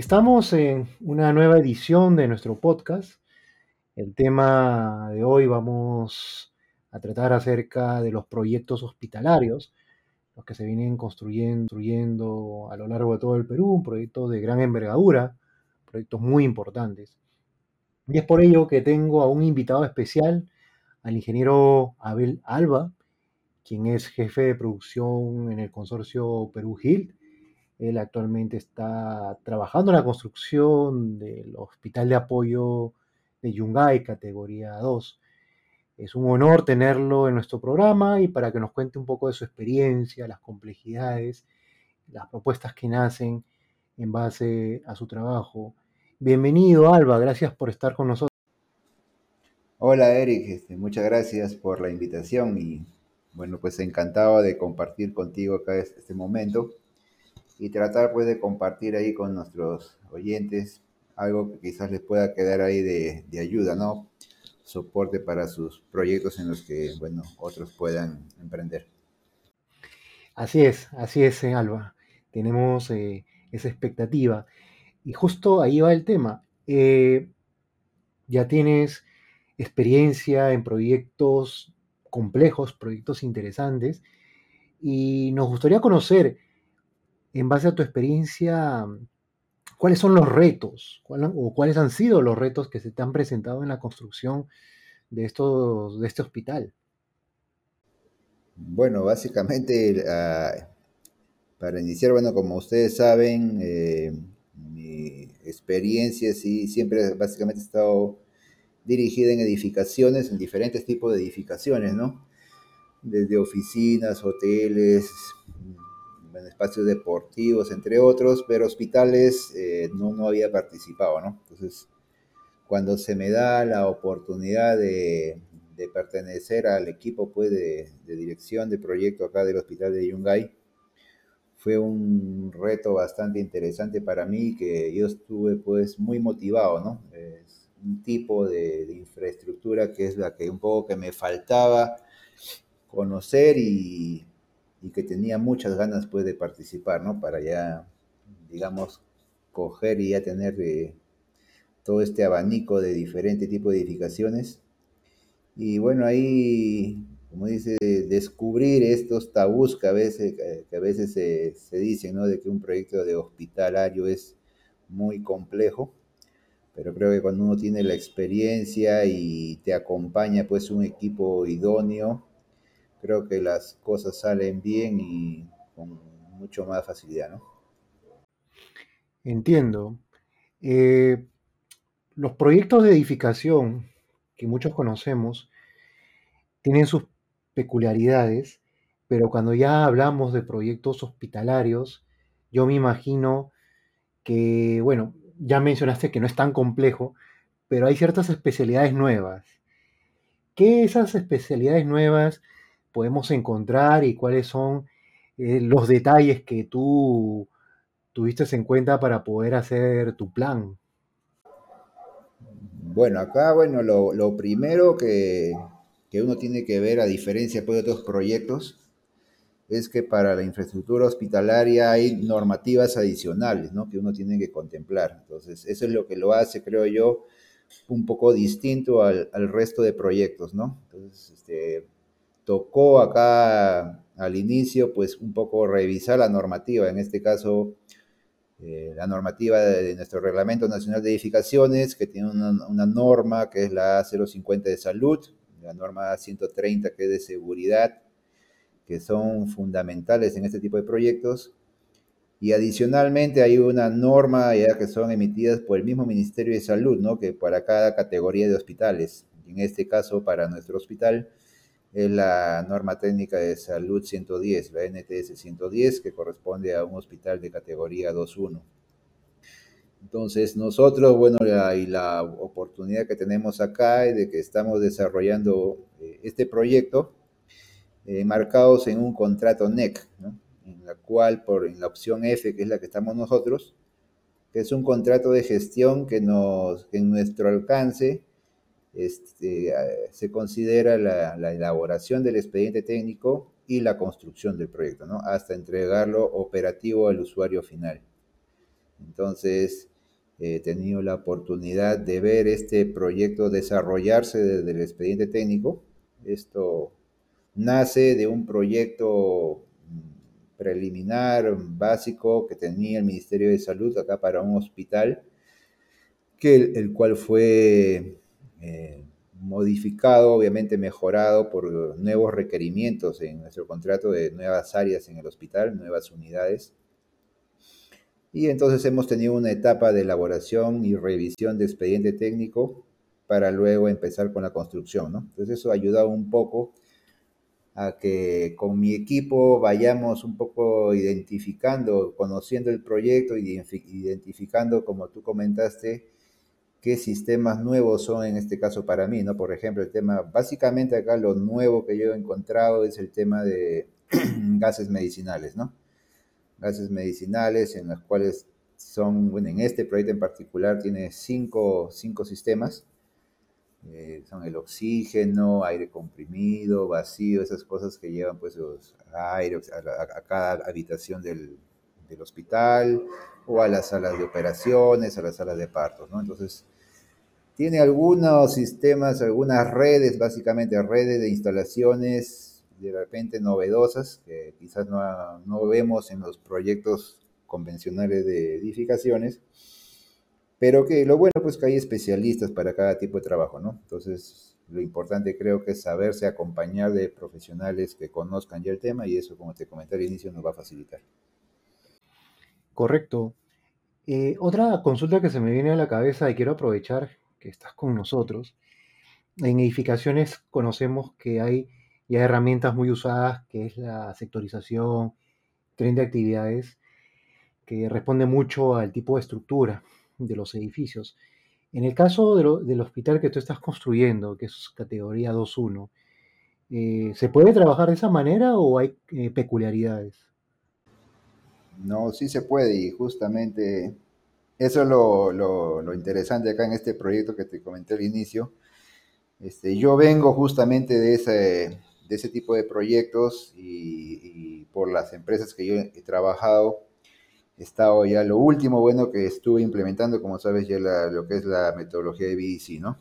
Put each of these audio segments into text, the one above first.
Estamos en una nueva edición de nuestro podcast. El tema de hoy vamos a tratar acerca de los proyectos hospitalarios, los que se vienen construyendo, a lo largo de todo el Perú, proyectos de gran envergadura, proyectos muy importantes. Y es por ello que tengo a un invitado especial, al ingeniero Abel Alba, quien es jefe de producción en el consorcio Perú Hill él actualmente está trabajando en la construcción del Hospital de Apoyo de Yungay, categoría 2. Es un honor tenerlo en nuestro programa y para que nos cuente un poco de su experiencia, las complejidades, las propuestas que nacen en base a su trabajo. Bienvenido, Alba, gracias por estar con nosotros. Hola, Eric, este, muchas gracias por la invitación y bueno, pues encantado de compartir contigo acá este momento y tratar pues de compartir ahí con nuestros oyentes algo que quizás les pueda quedar ahí de, de ayuda, ¿no? Soporte para sus proyectos en los que, bueno, otros puedan emprender. Así es, así es, eh, Alba. Tenemos eh, esa expectativa. Y justo ahí va el tema. Eh, ya tienes experiencia en proyectos complejos, proyectos interesantes, y nos gustaría conocer en base a tu experiencia, ¿cuáles son los retos o cuáles han sido los retos que se te han presentado en la construcción de, estos, de este hospital? Bueno, básicamente, ah, para iniciar, bueno, como ustedes saben, eh, mi experiencia sí siempre básicamente ha estado dirigida en edificaciones, en diferentes tipos de edificaciones, ¿no? Desde oficinas, hoteles, en espacios deportivos, entre otros, pero hospitales eh, no, no había participado, ¿no? Entonces, cuando se me da la oportunidad de, de pertenecer al equipo pues, de, de, dirección de proyecto acá del Hospital de Yungay, fue un reto bastante interesante para mí, que yo estuve pues muy motivado, ¿no? Es un tipo de, de infraestructura que es la que un poco que me faltaba conocer y y que tenía muchas ganas pues de participar, ¿no? Para ya, digamos, coger y ya tener eh, todo este abanico de diferentes tipos de edificaciones. Y bueno, ahí, como dice, descubrir estos tabús que a veces, que a veces se, se dicen, ¿no? De que un proyecto de hospitalario es muy complejo, pero creo que cuando uno tiene la experiencia y te acompaña pues un equipo idóneo, creo que las cosas salen bien y con mucho más facilidad, ¿no? Entiendo. Eh, los proyectos de edificación que muchos conocemos tienen sus peculiaridades, pero cuando ya hablamos de proyectos hospitalarios, yo me imagino que, bueno, ya mencionaste que no es tan complejo, pero hay ciertas especialidades nuevas. ¿Qué esas especialidades nuevas podemos encontrar y cuáles son eh, los detalles que tú tuviste en cuenta para poder hacer tu plan? Bueno, acá, bueno, lo, primero que, que, uno tiene que ver, a diferencia pues, de otros proyectos, es que para la infraestructura hospitalaria hay normativas adicionales, ¿no? Que uno tiene que contemplar. Entonces, eso es lo que lo hace, creo yo, un poco distinto al, al resto de proyectos, ¿no? Entonces, este, tocó acá al inicio, pues un poco revisar la normativa, en este caso eh, la normativa de, nuestro Reglamento Nacional de Edificaciones, que tiene una, una, norma que es la 050 de salud, la norma 130 que es de seguridad, que son fundamentales en este tipo de proyectos. Y adicionalmente hay una norma ya que son emitidas por el mismo Ministerio de Salud, ¿no? que para cada categoría de hospitales, en este caso para nuestro hospital, es la norma técnica de salud 110, la NTS 110, que corresponde a un hospital de categoría 2.1. Entonces, nosotros, bueno, la, y la oportunidad que tenemos acá es de que estamos desarrollando eh, este proyecto eh, marcados en un contrato NEC, en la cual, por en la opción F, que es la que estamos nosotros, que es un contrato de gestión que nos, en nuestro alcance este, se considera la, la, elaboración del expediente técnico y la construcción del proyecto, hasta entregarlo operativo al usuario final. Entonces, he tenido la oportunidad de ver este proyecto desarrollarse desde el expediente técnico. Esto nace de un proyecto preliminar, básico, que tenía el Ministerio de Salud acá para un hospital, que el, cual fue eh, modificado, obviamente mejorado por nuevos requerimientos en nuestro contrato de nuevas áreas en el hospital, nuevas unidades. Y entonces hemos tenido una etapa de elaboración y revisión de expediente técnico para luego empezar con la construcción, ¿no? Entonces eso ha ayudado un poco a que con mi equipo vayamos un poco identificando, conociendo el proyecto, identificando, como tú comentaste, qué sistemas nuevos son en este caso para mí, ¿no? Por ejemplo, el tema, básicamente acá lo nuevo que yo he encontrado es el tema de gases medicinales, ¿no? Gases medicinales en los cuales son, bueno, en este proyecto en particular tiene cinco, cinco sistemas eh, son el oxígeno, aire comprimido, vacío, esas cosas que llevan pues los aire a, cada habitación del, del, hospital o a las salas de operaciones, a las salas de partos, ¿no? Entonces, tiene algunos sistemas, algunas redes, básicamente redes de instalaciones de repente novedosas que quizás no, no vemos en los proyectos convencionales de edificaciones pero que lo bueno pues que hay especialistas para cada tipo de trabajo, ¿no? Entonces, lo importante creo que es saberse acompañar de profesionales que conozcan ya el tema y eso, como te comenté al inicio, nos va a facilitar. Correcto. Eh, otra consulta que se me viene a la cabeza y quiero aprovechar que estás con nosotros. En edificaciones conocemos que hay ya herramientas muy usadas, que es la sectorización, tren de actividades, que responde mucho al tipo de estructura de los edificios. En el caso del hospital que tú estás construyendo, que es categoría 2.1, eh, ¿se puede trabajar de esa manera o hay eh, peculiaridades? No, sí se puede y justamente eso es lo, interesante acá en este proyecto que te comenté al inicio. Este, yo vengo justamente de ese, de ese tipo de proyectos y, por las empresas que yo he trabajado, estado ya lo último bueno que estuve implementando, como sabes, ya lo que es la metodología de BDC, ¿no?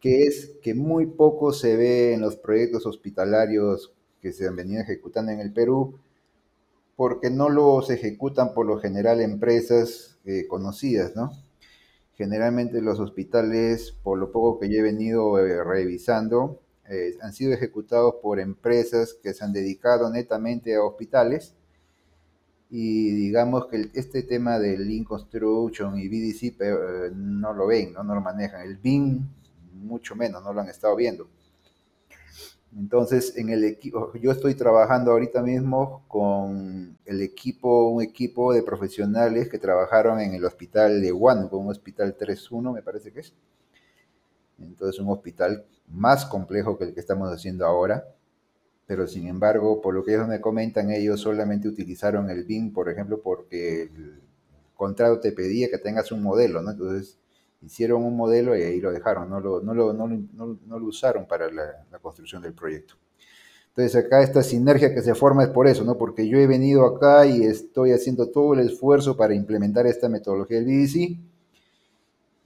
Que es que muy poco se ve en los proyectos hospitalarios que se han venido ejecutando en el Perú, porque no los ejecutan por lo general empresas eh, conocidas, ¿no? Generalmente los hospitales, por lo poco que yo he venido eh, revisando, eh, han sido ejecutados por empresas que se han dedicado netamente a hospitales y digamos que este tema del Lean Construction y BDC eh, no lo ven, ¿no? no lo manejan. El BIM mucho menos, no lo han estado viendo. Entonces, en el equipo, yo estoy trabajando ahorita mismo con el equipo, un equipo de profesionales que trabajaron en el hospital de Huánuco, un hospital 3.1 me parece que es. Entonces, un hospital más complejo que el que estamos haciendo ahora pero sin embargo, por lo que ellos me comentan, ellos solamente utilizaron el BIM, por ejemplo, porque el contrato te pedía que tengas un modelo, ¿no? Entonces hicieron un modelo y ahí lo dejaron, no lo, no lo, no no, no lo usaron para la, la, construcción del proyecto. Entonces acá esta sinergia que se forma es por eso, ¿no? Porque yo he venido acá y estoy haciendo todo el esfuerzo para implementar esta metodología del BDC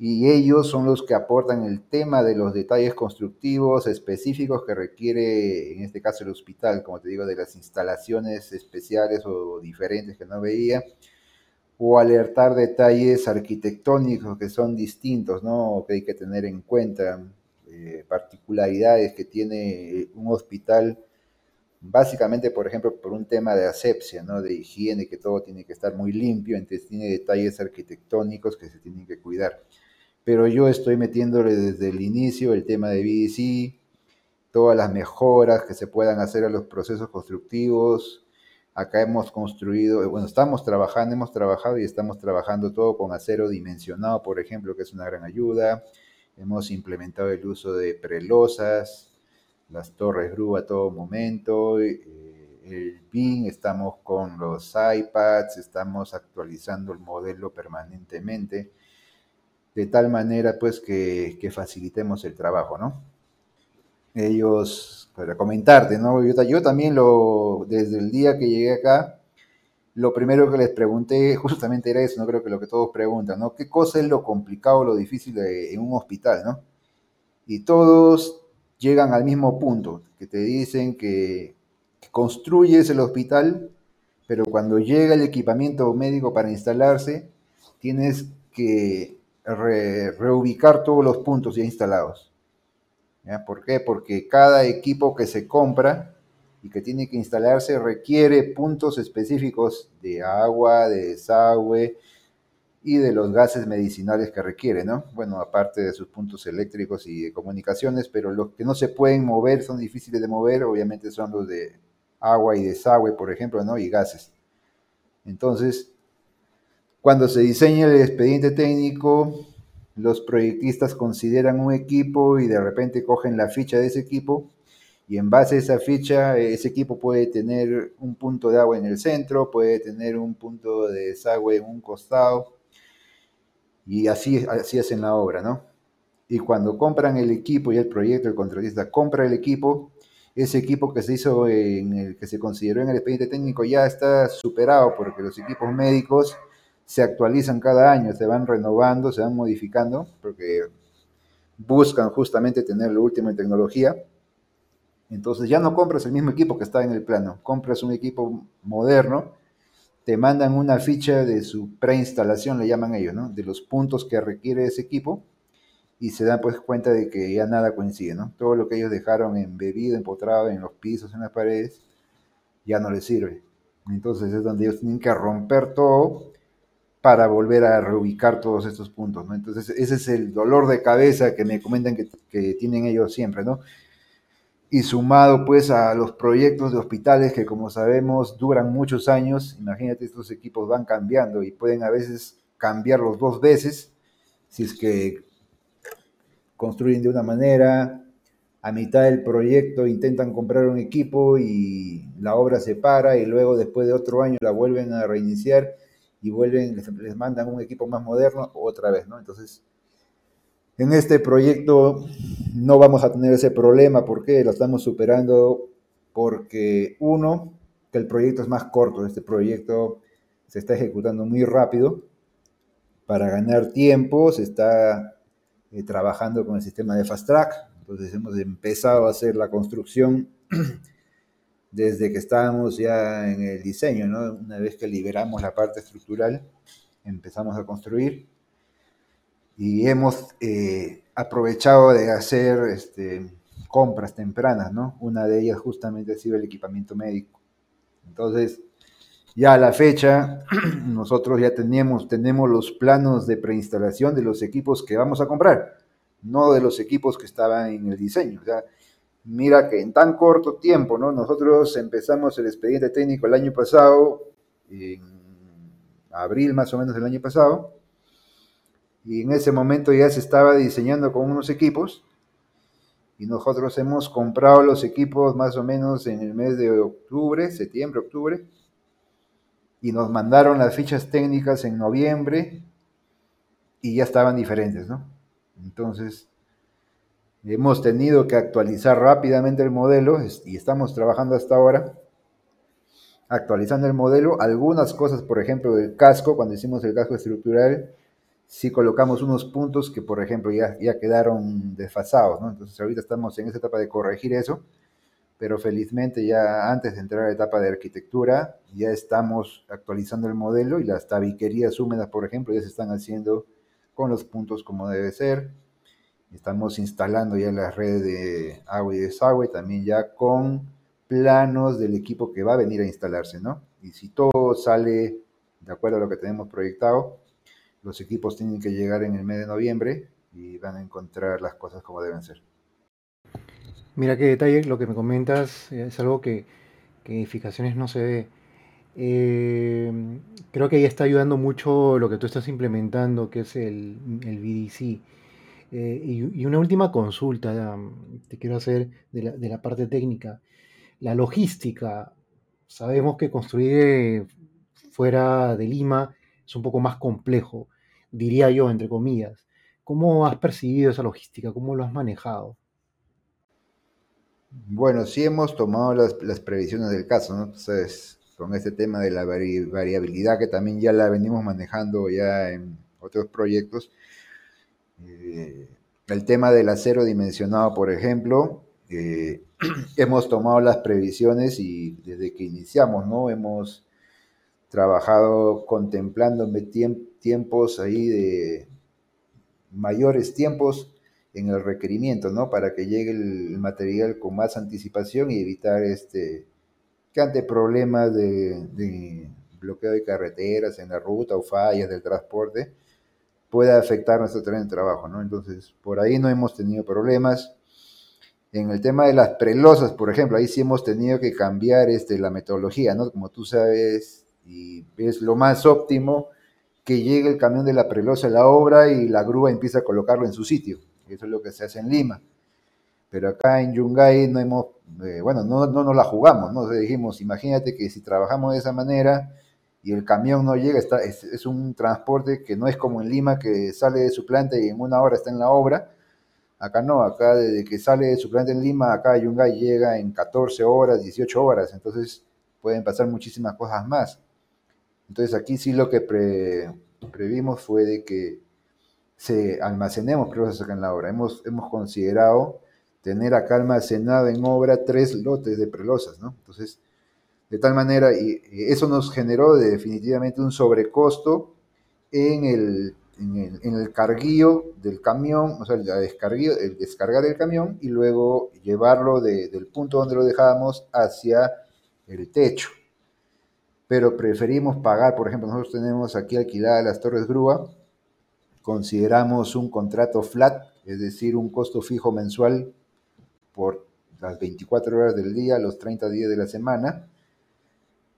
y ellos son los que aportan el tema de los detalles constructivos específicos que requiere, en este caso, el hospital, como te digo, de las instalaciones especiales o diferentes que no veía, o alertar detalles arquitectónicos que son distintos, ¿no? Que hay que tener en cuenta, eh, particularidades que tiene un hospital, básicamente, por ejemplo, por un tema de asepsia, ¿no? De higiene, que todo tiene que estar muy limpio, entonces tiene detalles arquitectónicos que se tienen que cuidar pero yo estoy metiéndole desde el inicio el tema de BDC, todas las mejoras que se puedan hacer a los procesos constructivos. Acá hemos construido, bueno, estamos trabajando, hemos trabajado y estamos trabajando todo con acero dimensionado, por ejemplo, que es una gran ayuda. Hemos implementado el uso de prelosas, las torres GRU a todo momento, eh, el BIM, estamos con los iPads, estamos actualizando el modelo permanentemente de tal manera pues que, facilitemos el trabajo, ¿no? Ellos, para comentarte, ¿no? Yo, también lo, desde el día que llegué acá, lo primero que les pregunté justamente era eso, no creo que lo que todos preguntan, ¿no? ¿Qué cosa es lo complicado, lo difícil en un hospital, ¿no? Y todos llegan al mismo punto, que te dicen que, construyes el hospital, pero cuando llega el equipamiento médico para instalarse, tienes que reubicar todos los puntos ya instalados. ¿Por qué? Porque cada equipo que se compra y que tiene que instalarse requiere puntos específicos de agua, de desagüe y de los gases medicinales que requiere, ¿no? Bueno, aparte de sus puntos eléctricos y de comunicaciones, pero los que no se pueden mover, son difíciles de mover, obviamente son los de agua y desagüe, por ejemplo, ¿no? Y gases. Entonces, cuando se diseña el expediente técnico, los proyectistas consideran un equipo y de repente cogen la ficha de ese equipo y en base a esa ficha, ese equipo puede tener un punto de agua en el centro, puede tener un punto de desagüe en un costado, y así, así hacen la obra, ¿no? Y cuando compran el equipo y el proyecto, el contratista compra el equipo, ese equipo que se hizo en el que se consideró en el expediente técnico ya está superado porque los equipos médicos se actualizan cada año, se van renovando, se van modificando, porque buscan justamente tener lo último en tecnología. Entonces ya no compras el mismo equipo que está en el plano, compras un equipo moderno, te mandan una ficha de su preinstalación, le llaman ellos, ¿no? De los puntos que requiere ese equipo y se dan pues cuenta de que ya nada coincide, ¿no? Todo lo que ellos dejaron embebido, empotrado en los pisos, en las paredes, ya no les sirve. Entonces es donde ellos tienen que romper todo para volver a reubicar todos estos puntos, ¿no? Entonces ese es el dolor de cabeza que me comentan que, tienen ellos siempre, ¿no? y sumado pues a los proyectos de hospitales que como sabemos duran muchos años, imagínate estos equipos van cambiando y pueden a veces cambiarlos dos veces, si es que construyen de una manera, a mitad del proyecto intentan comprar un equipo y la obra se para y luego después de otro año la vuelven a reiniciar y vuelven, les, les mandan un equipo más moderno otra vez, ¿no? Entonces, en este proyecto no vamos a tener ese problema. Porque lo estamos superando porque uno, que el proyecto es más corto, este proyecto se está ejecutando muy rápido. Para ganar tiempo, se está eh, trabajando con el sistema de Fast Track, entonces hemos empezado a hacer la construcción desde que estábamos ya en el diseño, ¿no? Una vez que liberamos la parte estructural, empezamos a construir y hemos eh, aprovechado de hacer este, compras tempranas, ¿no? Una de ellas justamente ha sido el equipamiento médico. Entonces, ya a la fecha, nosotros ya tenemos, tenemos los planos de preinstalación de los equipos que vamos a comprar, no de los equipos que estaban en el diseño. Mira que en tan corto tiempo, ¿no? Nosotros empezamos el expediente técnico el año pasado, en abril más o menos del año pasado, y en ese momento ya se estaba diseñando con unos equipos y nosotros hemos comprado los equipos más o menos en el mes de octubre, septiembre, octubre, y nos mandaron las fichas técnicas en noviembre y ya estaban diferentes, ¿no? Entonces, hemos tenido que actualizar rápidamente el modelo y estamos trabajando hasta ahora actualizando el modelo. Algunas cosas, por ejemplo, del casco, cuando hicimos el casco estructural, si colocamos unos puntos que, por ejemplo, ya, ya quedaron desfasados. Entonces ahorita estamos en esa etapa de corregir eso, pero felizmente ya antes de entrar a la etapa de arquitectura, ya estamos actualizando el modelo y las tabiquerías húmedas, por ejemplo, ya se están haciendo con los puntos como debe ser. Estamos instalando ya las redes de agua y desagüe, también ya con planos del equipo que va a venir a instalarse, ¿no? Y si todo sale de acuerdo a lo que tenemos proyectado, los equipos tienen que llegar en el mes de noviembre y van a encontrar las cosas como deben ser. Mira qué detalle, lo que me comentas es algo que, en edificaciones no se ve. Eh, creo que ahí está ayudando mucho lo que tú estás implementando, que es el, el BDC. Eh, y, una última consulta te quiero hacer de la, parte técnica. La logística. Sabemos que construir fuera de Lima es un poco más complejo, diría yo, entre comillas. ¿Cómo has percibido esa logística? ¿Cómo lo has manejado? Bueno, sí hemos tomado las, previsiones del caso, ¿no? Entonces, con este tema de la variabilidad que también ya la venimos manejando ya en otros proyectos. Eh, el tema del acero dimensionado, por ejemplo, eh, hemos tomado las previsiones y desde que iniciamos, ¿no? Hemos trabajado contemplando tiempos ahí de mayores tiempos en el requerimiento, ¿no? Para que llegue el material con más anticipación y evitar este que ante problemas de, bloqueo de carreteras en la ruta o fallas del transporte pueda afectar nuestro de trabajo, ¿no? Entonces, por ahí no hemos tenido problemas. En el tema de las prelosas, por ejemplo, ahí sí hemos tenido que cambiar este, la metodología, ¿no? Como tú sabes, y es lo más óptimo que llegue el camión de la prelosa a la obra y la grúa empieza a colocarlo en su sitio. Eso es lo que se hace en Lima. Pero acá en Yungay no hemos, eh, bueno, no, no nos la jugamos, ¿no? dijimos, imagínate que si trabajamos de esa manera y el camión no llega, está, es, un transporte que no es como en Lima, que sale de su planta y en una hora está en la obra. Acá no, acá desde que sale de su planta en Lima, acá Yungay llega en 14 horas, 18 horas, entonces pueden pasar muchísimas cosas más. Entonces aquí sí lo que previmos fue de que se almacenemos prelosas acá en la obra. Hemos, hemos considerado tener acá almacenado en obra tres lotes de prelosas, ¿no? Entonces, de tal manera, y, eso nos generó definitivamente un sobrecosto en el, en el, carguío del camión, o sea, el, el descargar el camión y luego llevarlo del punto donde lo dejábamos hacia el techo. Pero preferimos pagar, por ejemplo, nosotros tenemos aquí alquiladas las torres grúa, consideramos un contrato flat, es decir, un costo fijo mensual por las 24 horas del día, los 30 días de la semana,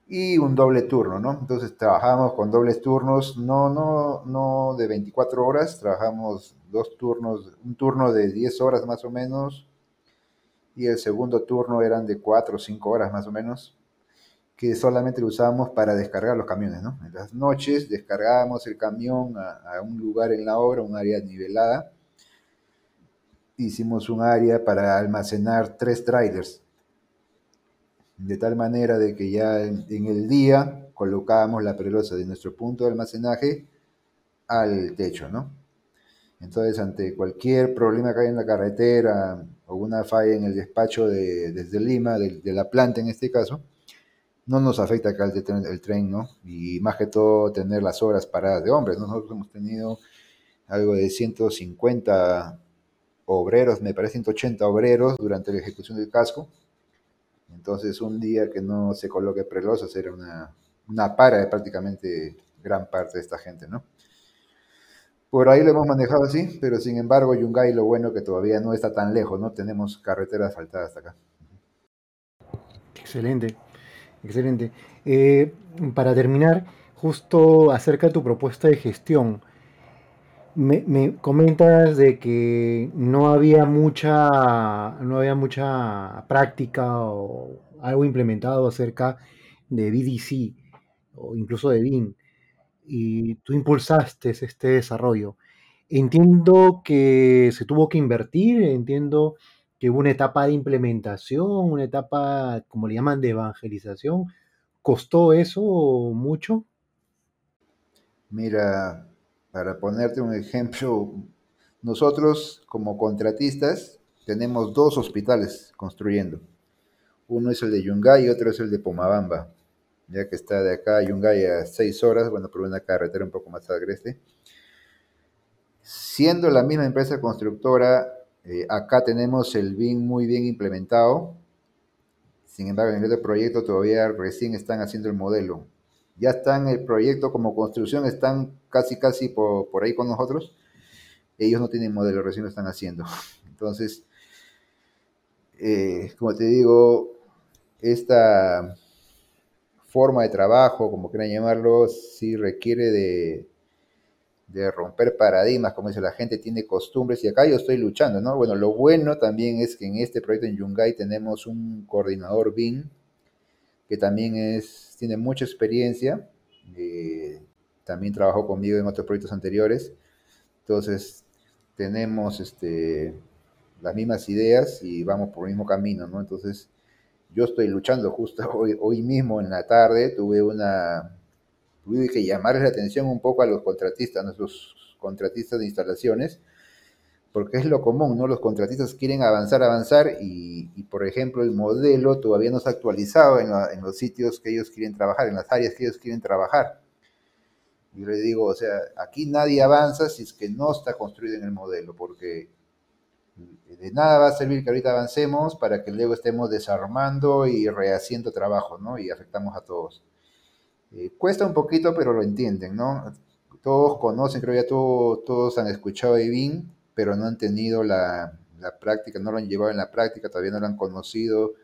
y un doble turno, ¿no? Entonces trabajamos con dobles turnos, no, no, no de 24 horas, trabajamos dos turnos, un turno de 10 horas más o menos, y el segundo turno eran de 4 o 5 horas más o menos que solamente usábamos para descargar los camiones, ¿no? En las noches descargábamos el camión a, un lugar en la obra, un área nivelada. Hicimos un área para almacenar tres trailers, de tal manera de que ya en, el día colocábamos la prelosa de nuestro punto de almacenaje al techo, ¿no? Entonces, ante cualquier problema que haya en la carretera o una falla en el despacho de, desde Lima, de la planta en este caso, no nos afecta acá el, el, tren, ¿no? Y más que todo tener las horas paradas de hombres. Nosotros hemos tenido algo de 150 obreros, me parece 180 obreros durante la ejecución del casco. Entonces un día que no se coloque prelosa será una, una para de prácticamente gran parte de esta gente, ¿no? Por ahí lo hemos manejado así, pero sin embargo Yungay lo bueno que todavía no está tan lejos, ¿no? Tenemos carreteras asfaltada hasta acá. Excelente. Excelente. Eh, para terminar, justo acerca de tu propuesta de gestión, me, comentas de que no había mucha, no había mucha práctica o algo implementado acerca de BDC o incluso de BIM y tú impulsaste este desarrollo. Entiendo que se tuvo que invertir, entiendo que hubo una etapa de implementación, una etapa, como le llaman, de evangelización. ¿Costó eso mucho? Mira, para ponerte un ejemplo, nosotros como contratistas tenemos dos hospitales construyendo. Uno es el de Yungay y otro es el de Pomabamba, ya que está de acá a Yungay a seis horas, bueno, por una carretera un poco más agreste. Siendo la misma empresa constructora, eh, acá tenemos el BIM muy bien implementado. Sin embargo, en el otro proyecto todavía recién están haciendo el modelo. Ya están el proyecto como construcción, están casi casi por, por ahí con nosotros. Ellos no tienen modelo, recién lo están haciendo. Entonces, eh, como te digo, esta forma de trabajo, como quieran llamarlo, sí requiere de, de romper paradigmas, como dice la gente, tiene costumbres y acá yo estoy luchando, ¿no? Bueno, lo bueno también es que en este proyecto en Yungay tenemos un coordinador BIM que también es, tiene mucha experiencia, eh, también trabajó conmigo en otros proyectos anteriores, entonces tenemos este, las mismas ideas y vamos por el mismo camino, ¿no? Entonces yo estoy luchando justo hoy, hoy mismo en la tarde, tuve una, tuve que llamarles la atención un poco a los contratistas, a nuestros contratistas de instalaciones, porque es lo común, ¿no? Los contratistas quieren avanzar, avanzar y, por ejemplo, el modelo todavía no se ha actualizado en, los sitios que ellos quieren trabajar, en las áreas que ellos quieren trabajar. Y le digo, o sea, aquí nadie avanza si es que no está construido en el modelo, porque de nada va a servir que ahorita avancemos para que luego estemos desarmando y rehaciendo trabajo, ¿no? Y afectamos a todos. Eh, cuesta un poquito, pero lo entienden, ¿no? Todos conocen, creo ya todos, todos han escuchado a Ibin, pero no han tenido la, la, práctica, no lo han llevado en la práctica, todavía no lo han conocido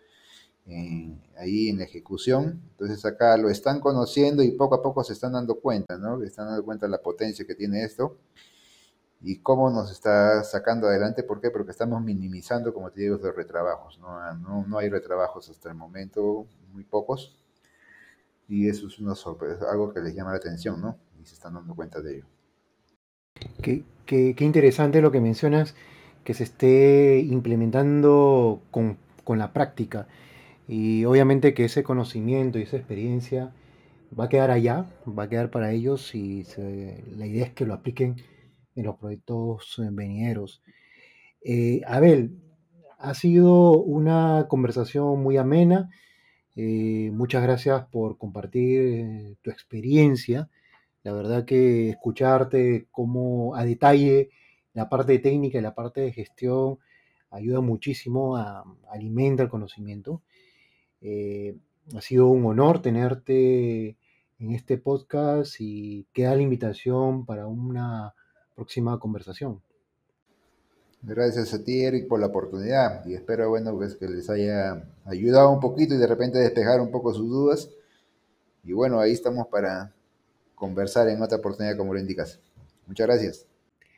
ahí en ejecución. Entonces acá lo están conociendo y poco a poco se están dando cuenta, ¿no? Están dando cuenta de la potencia que tiene esto y cómo nos está sacando adelante. ¿Por qué? Porque estamos minimizando, como te digo, los retrabajos. No, no, no hay retrabajos hasta el momento, muy pocos. Y eso es una sorpresa, algo que les llama la atención, ¿no? Y se están dando cuenta de ello. Qué, qué, interesante lo que mencionas, que se esté implementando con, con la práctica. Y obviamente que ese conocimiento y esa experiencia va a quedar allá, va a quedar para ellos y la idea es que lo apliquen en los proyectos venideros. Eh, Abel, ha sido una conversación muy amena. Eh, muchas gracias por compartir eh, tu experiencia. La verdad que escucharte como a detalle la parte técnica y la parte de gestión ayuda muchísimo a, alimenta el conocimiento. ha sido un honor tenerte en este podcast y queda la invitación para una próxima conversación. Gracias a ti, Eric, por la oportunidad y espero, bueno, pues que les haya ayudado un poquito y de repente despejar un poco sus dudas. Y bueno, ahí estamos para conversar en otra oportunidad como lo indicas. Muchas gracias.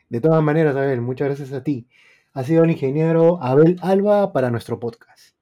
De todas maneras, Abel, muchas gracias a ti. Ha sido el ingeniero Abel Alba para nuestro podcast.